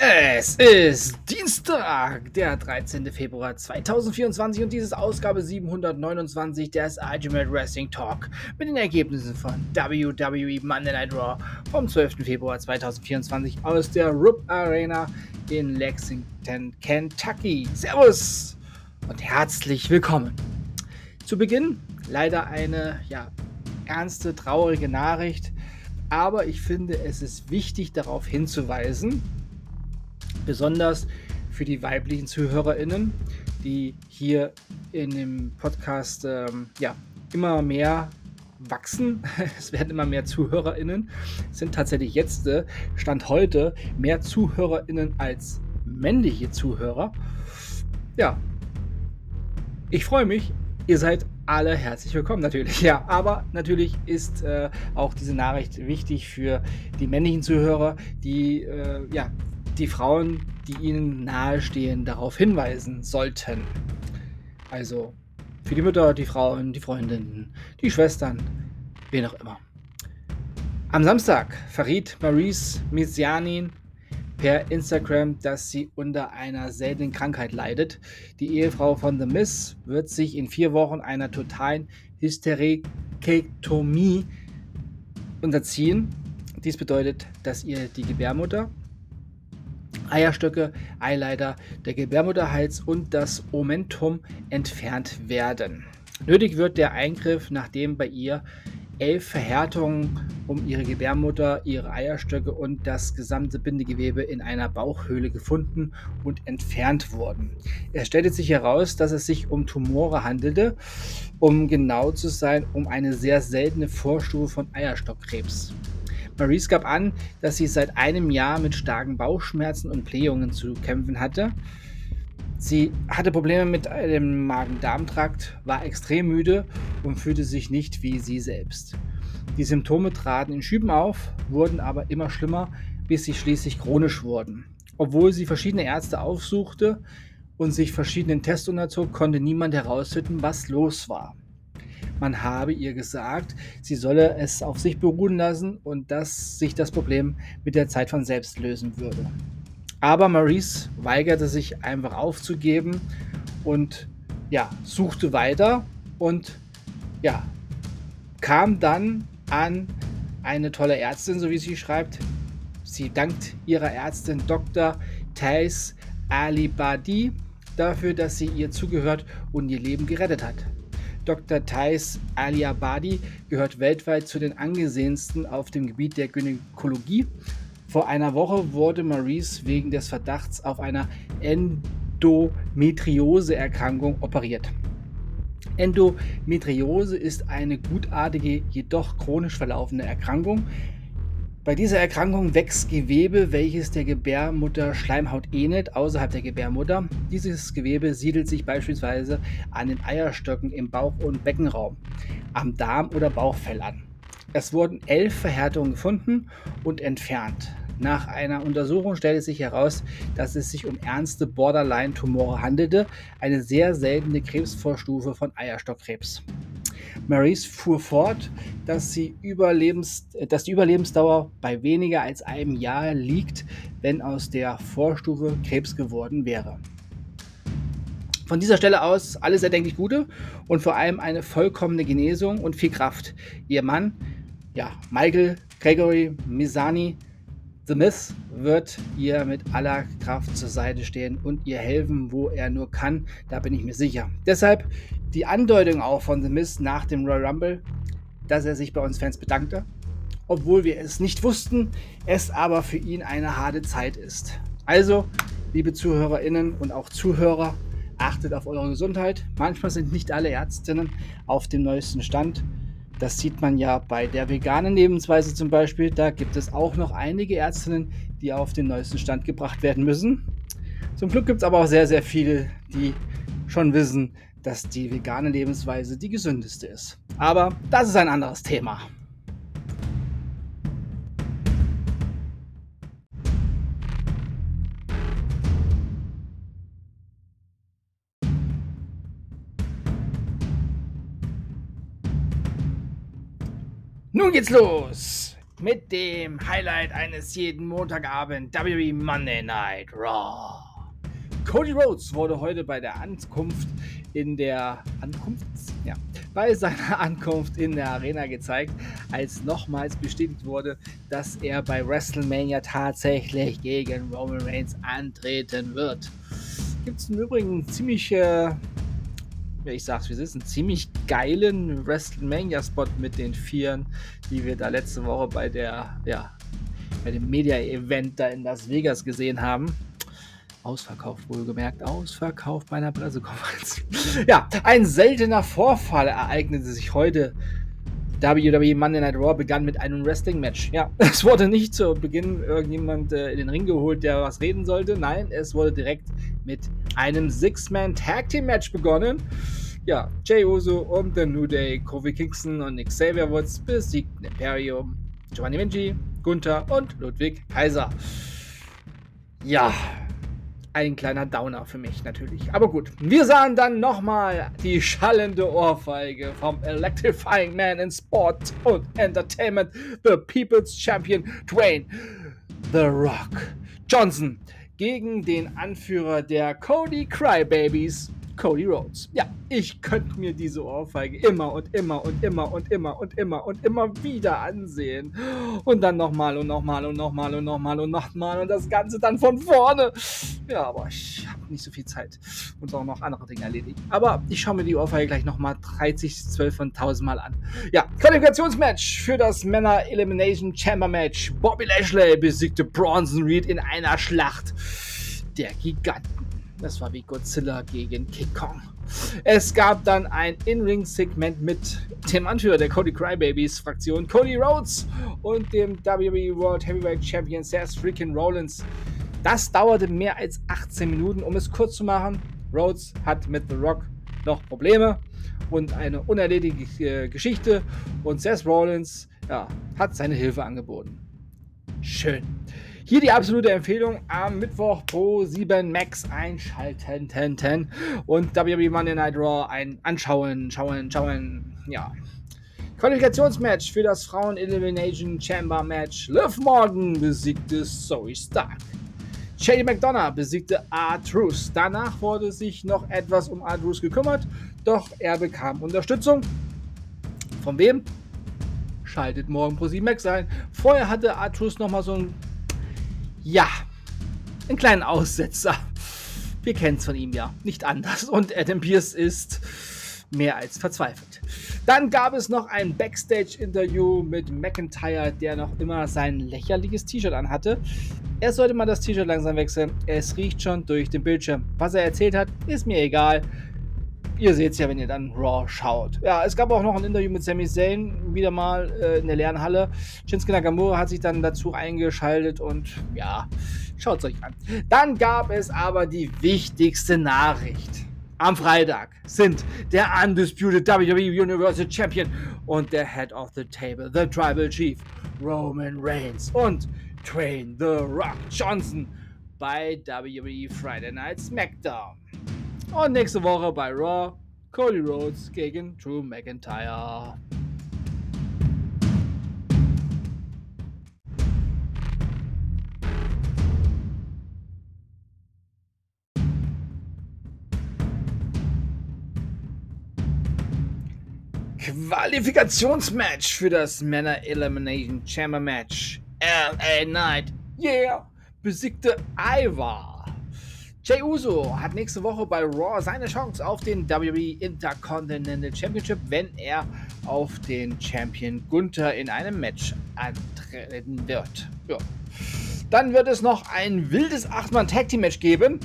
Es ist Dienstag, der 13. Februar 2024 und dieses Ausgabe 729 des Ultimate Wrestling Talk mit den Ergebnissen von WWE Monday Night Raw vom 12. Februar 2024 aus der Rupp Arena in Lexington, Kentucky. Servus und herzlich willkommen. Zu Beginn leider eine ja, ernste, traurige Nachricht, aber ich finde, es ist wichtig darauf hinzuweisen, besonders für die weiblichen ZuhörerInnen, die hier in dem Podcast ähm, ja, immer mehr wachsen. Es werden immer mehr ZuhörerInnen. Es sind tatsächlich jetzt, äh, Stand heute, mehr ZuhörerInnen als männliche Zuhörer. Ja, ich freue mich. Ihr seid alle herzlich willkommen natürlich. Ja, aber natürlich ist äh, auch diese Nachricht wichtig für die männlichen Zuhörer, die äh, ja die Frauen, die ihnen nahestehen, darauf hinweisen sollten. Also für die Mütter, die Frauen, die Freundinnen, die Schwestern, wen auch immer. Am Samstag verriet Maurice Mizianin per Instagram, dass sie unter einer seltenen Krankheit leidet. Die Ehefrau von The Miss wird sich in vier Wochen einer totalen Hysterektomie unterziehen. Dies bedeutet, dass ihr die Gebärmutter Eierstöcke, Eileiter, der Gebärmutterhals und das Omentum entfernt werden. Nötig wird der Eingriff, nachdem bei ihr elf Verhärtungen um ihre Gebärmutter, ihre Eierstöcke und das gesamte Bindegewebe in einer Bauchhöhle gefunden und entfernt wurden. Es stellte sich heraus, dass es sich um Tumore handelte, um genau zu sein, um eine sehr seltene Vorstufe von Eierstockkrebs. Maurice gab an, dass sie seit einem Jahr mit starken Bauchschmerzen und Blähungen zu kämpfen hatte. Sie hatte Probleme mit dem Magen-Darm-Trakt, war extrem müde und fühlte sich nicht wie sie selbst. Die Symptome traten in Schüben auf, wurden aber immer schlimmer, bis sie schließlich chronisch wurden. Obwohl sie verschiedene Ärzte aufsuchte und sich verschiedenen Tests unterzog, konnte niemand herausfinden, was los war. Man habe ihr gesagt, sie solle es auf sich beruhen lassen und dass sich das Problem mit der Zeit von selbst lösen würde. Aber Maurice weigerte sich einfach aufzugeben und ja, suchte weiter und ja, kam dann an eine tolle Ärztin, so wie sie schreibt. Sie dankt ihrer Ärztin Dr. Thais Alibadi dafür, dass sie ihr zugehört und ihr Leben gerettet hat. Dr. Thais Aliabadi gehört weltweit zu den angesehensten auf dem Gebiet der Gynäkologie. Vor einer Woche wurde Maurice wegen des Verdachts auf einer Endometriose-Erkrankung operiert. Endometriose ist eine gutartige, jedoch chronisch verlaufende Erkrankung, bei dieser Erkrankung wächst Gewebe, welches der Gebärmutter Schleimhaut ähnelt, außerhalb der Gebärmutter. Dieses Gewebe siedelt sich beispielsweise an den Eierstöcken im Bauch- und Beckenraum, am Darm oder Bauchfell an. Es wurden elf Verhärtungen gefunden und entfernt. Nach einer Untersuchung stellte sich heraus, dass es sich um ernste Borderline-Tumore handelte, eine sehr seltene Krebsvorstufe von Eierstockkrebs. Maurice fuhr fort, dass, sie Überlebens, dass die Überlebensdauer bei weniger als einem Jahr liegt, wenn aus der Vorstufe Krebs geworden wäre. Von dieser Stelle aus alles erdenklich Gute und vor allem eine vollkommene Genesung und viel Kraft. Ihr Mann, ja, Michael Gregory Misani, The Myth wird ihr mit aller Kraft zur Seite stehen und ihr helfen, wo er nur kann. Da bin ich mir sicher. Deshalb die Andeutung auch von The Myth nach dem Royal Rumble, dass er sich bei uns Fans bedankte, obwohl wir es nicht wussten, es aber für ihn eine harte Zeit ist. Also, liebe ZuhörerInnen und auch Zuhörer, achtet auf eure Gesundheit. Manchmal sind nicht alle Ärztinnen auf dem neuesten Stand. Das sieht man ja bei der veganen Lebensweise zum Beispiel. Da gibt es auch noch einige Ärztinnen, die auf den neuesten Stand gebracht werden müssen. Zum Glück gibt es aber auch sehr, sehr viele, die schon wissen, dass die vegane Lebensweise die gesündeste ist. Aber das ist ein anderes Thema. Nun geht's los. mit dem Highlight eines jeden Montagabend WWE Monday Night Raw. Cody Rhodes wurde heute bei der Ankunft in der Ankunft, ja, bei seiner Ankunft in der Arena gezeigt, als nochmals bestätigt wurde, dass er bei WrestleMania tatsächlich gegen Roman Reigns antreten wird. Gibt es im Übrigen ziemlich äh, ich sag's wie es einen ziemlich geilen WrestleMania-Spot mit den Vieren, die wir da letzte Woche bei der, ja, bei dem Media-Event da in Las Vegas gesehen haben. Ausverkauft, wohlgemerkt, ausverkauft bei einer Pressekonferenz. ja, ein seltener Vorfall ereignete sich heute. WWE Monday Night Raw begann mit einem Wrestling-Match. Ja, es wurde nicht zu Beginn irgendjemand äh, in den Ring geholt, der was reden sollte. Nein, es wurde direkt mit einem Six-Man-Tag-Team-Match begonnen. Ja, Jay Uso und The New Day, Kofi Kingston und Xavier Woods besiegten Imperium, Giovanni Vinci, Gunther und Ludwig Kaiser. Ja, ein kleiner Downer für mich natürlich. Aber gut, wir sahen dann nochmal die schallende Ohrfeige vom Electrifying Man in Sport und Entertainment, the People's Champion Dwayne The Rock Johnson gegen den Anführer der Cody Crybabies, Cody Rhodes. Ja, ich könnte mir diese Ohrfeige immer und immer und immer und immer und immer und immer wieder ansehen. Und dann nochmal und nochmal und nochmal und nochmal und nochmal und das Ganze dann von vorne. Ja, aber ich habe nicht so viel Zeit und auch noch andere Dinge erledigen. Aber ich schaue mir die Ohrfeige gleich nochmal 30, 12 und 1000 Mal an. Ja, Qualifikationsmatch für das Männer Elimination Chamber Match. Bobby Lashley besiegte Bronson Reed in einer Schlacht der Giganten. Das war wie Godzilla gegen King Kong. Es gab dann ein In-Ring-Segment mit dem Anführer der Cody Crybabies Fraktion, Cody Rhodes, und dem WWE World Heavyweight Champion Seth Freakin' Rollins. Das dauerte mehr als 18 Minuten, um es kurz zu machen. Rhodes hat mit The Rock noch Probleme und eine unerledigte Geschichte und Seth Rollins ja, hat seine Hilfe angeboten. Schön. Hier die absolute Empfehlung am Mittwoch Pro 7 Max einschalten und WWE Monday Night Raw ein anschauen, schauen, schauen, ja. Qualifikationsmatch für das Frauen Elimination Chamber Match. Liv Morgan besiegte Zoe Stark. Shady McDonough besiegte R-Truth. Danach wurde sich noch etwas um R-Truth gekümmert, doch er bekam Unterstützung. Von wem? Schaltet morgen Pro 7 Max ein. Vorher hatte R-Truth nochmal so ein ja, einen kleinen Aussetzer. Wir kennen es von ihm ja nicht anders. Und Adam Pierce ist mehr als verzweifelt. Dann gab es noch ein Backstage-Interview mit McIntyre, der noch immer sein lächerliches T-Shirt anhatte. Er sollte mal das T-Shirt langsam wechseln. Es riecht schon durch den Bildschirm. Was er erzählt hat, ist mir egal. Ihr seht es ja, wenn ihr dann Raw schaut. Ja, es gab auch noch ein Interview mit Sami Zayn, wieder mal äh, in der leeren Halle. Shinsuke Nakamura hat sich dann dazu eingeschaltet und ja, schaut es euch an. Dann gab es aber die wichtigste Nachricht. Am Freitag sind der Undisputed WWE Universal Champion und der Head of the Table, the Tribal Chief, Roman Reigns und Train The Rock Johnson bei WWE Friday Night SmackDown. Und nächste Woche bei Raw Cody Rhodes gegen Drew McIntyre. Qualifikationsmatch für das Männer Elimination Chamber Match. LA Knight, yeah, besiegte Ivar. Jay Uso hat nächste Woche bei Raw seine Chance auf den WWE Intercontinental Championship, wenn er auf den Champion Gunther in einem Match antreten wird. Ja. Dann wird es noch ein wildes 8-Mann-Tag-Team-Match geben.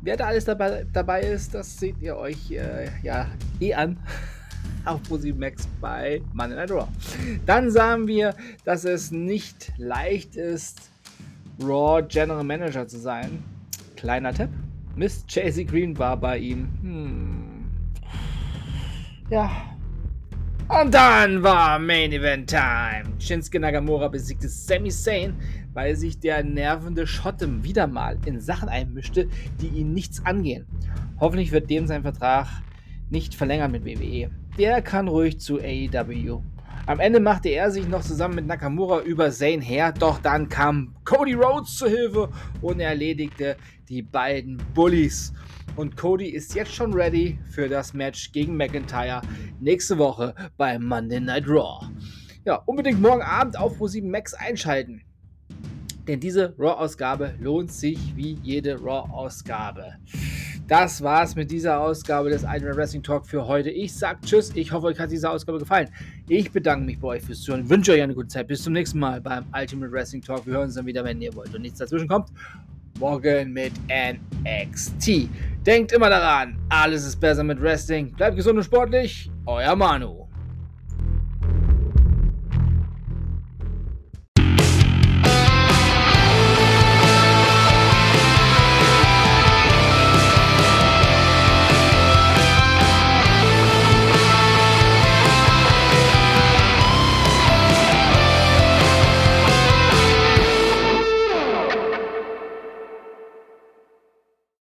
Wer da alles dabei, dabei ist, das seht ihr euch äh, ja eh an auf Pro7 Max bei Monday Night Raw. Dann sahen wir, dass es nicht leicht ist, Raw General Manager zu sein. Kleiner Tipp. Miss Chasey Green war bei ihm. Hm. Ja. Und dann war Main Event Time. Shinsuke Nagamura besiegte Sami Zayn, weil sich der nervende Schottem wieder mal in Sachen einmischte, die ihn nichts angehen. Hoffentlich wird dem sein Vertrag nicht verlängern mit WWE. Der kann ruhig zu AEW. Am Ende machte er sich noch zusammen mit Nakamura über Zane her, doch dann kam Cody Rhodes zu Hilfe und erledigte die beiden Bullies. Und Cody ist jetzt schon ready für das Match gegen McIntyre nächste Woche bei Monday Night Raw. Ja, unbedingt morgen Abend auf Pro7 Max einschalten. Denn diese Raw-Ausgabe lohnt sich wie jede Raw-Ausgabe. Das war's mit dieser Ausgabe des Ultimate Wrestling Talk für heute. Ich sag Tschüss. Ich hoffe, euch hat diese Ausgabe gefallen. Ich bedanke mich bei euch fürs Zuhören. Wünsche euch eine gute Zeit. Bis zum nächsten Mal beim Ultimate Wrestling Talk. Wir hören uns dann wieder, wenn ihr wollt und nichts dazwischen kommt. Morgen mit NXT. Denkt immer daran, alles ist besser mit Wrestling. Bleibt gesund und sportlich. Euer Manu.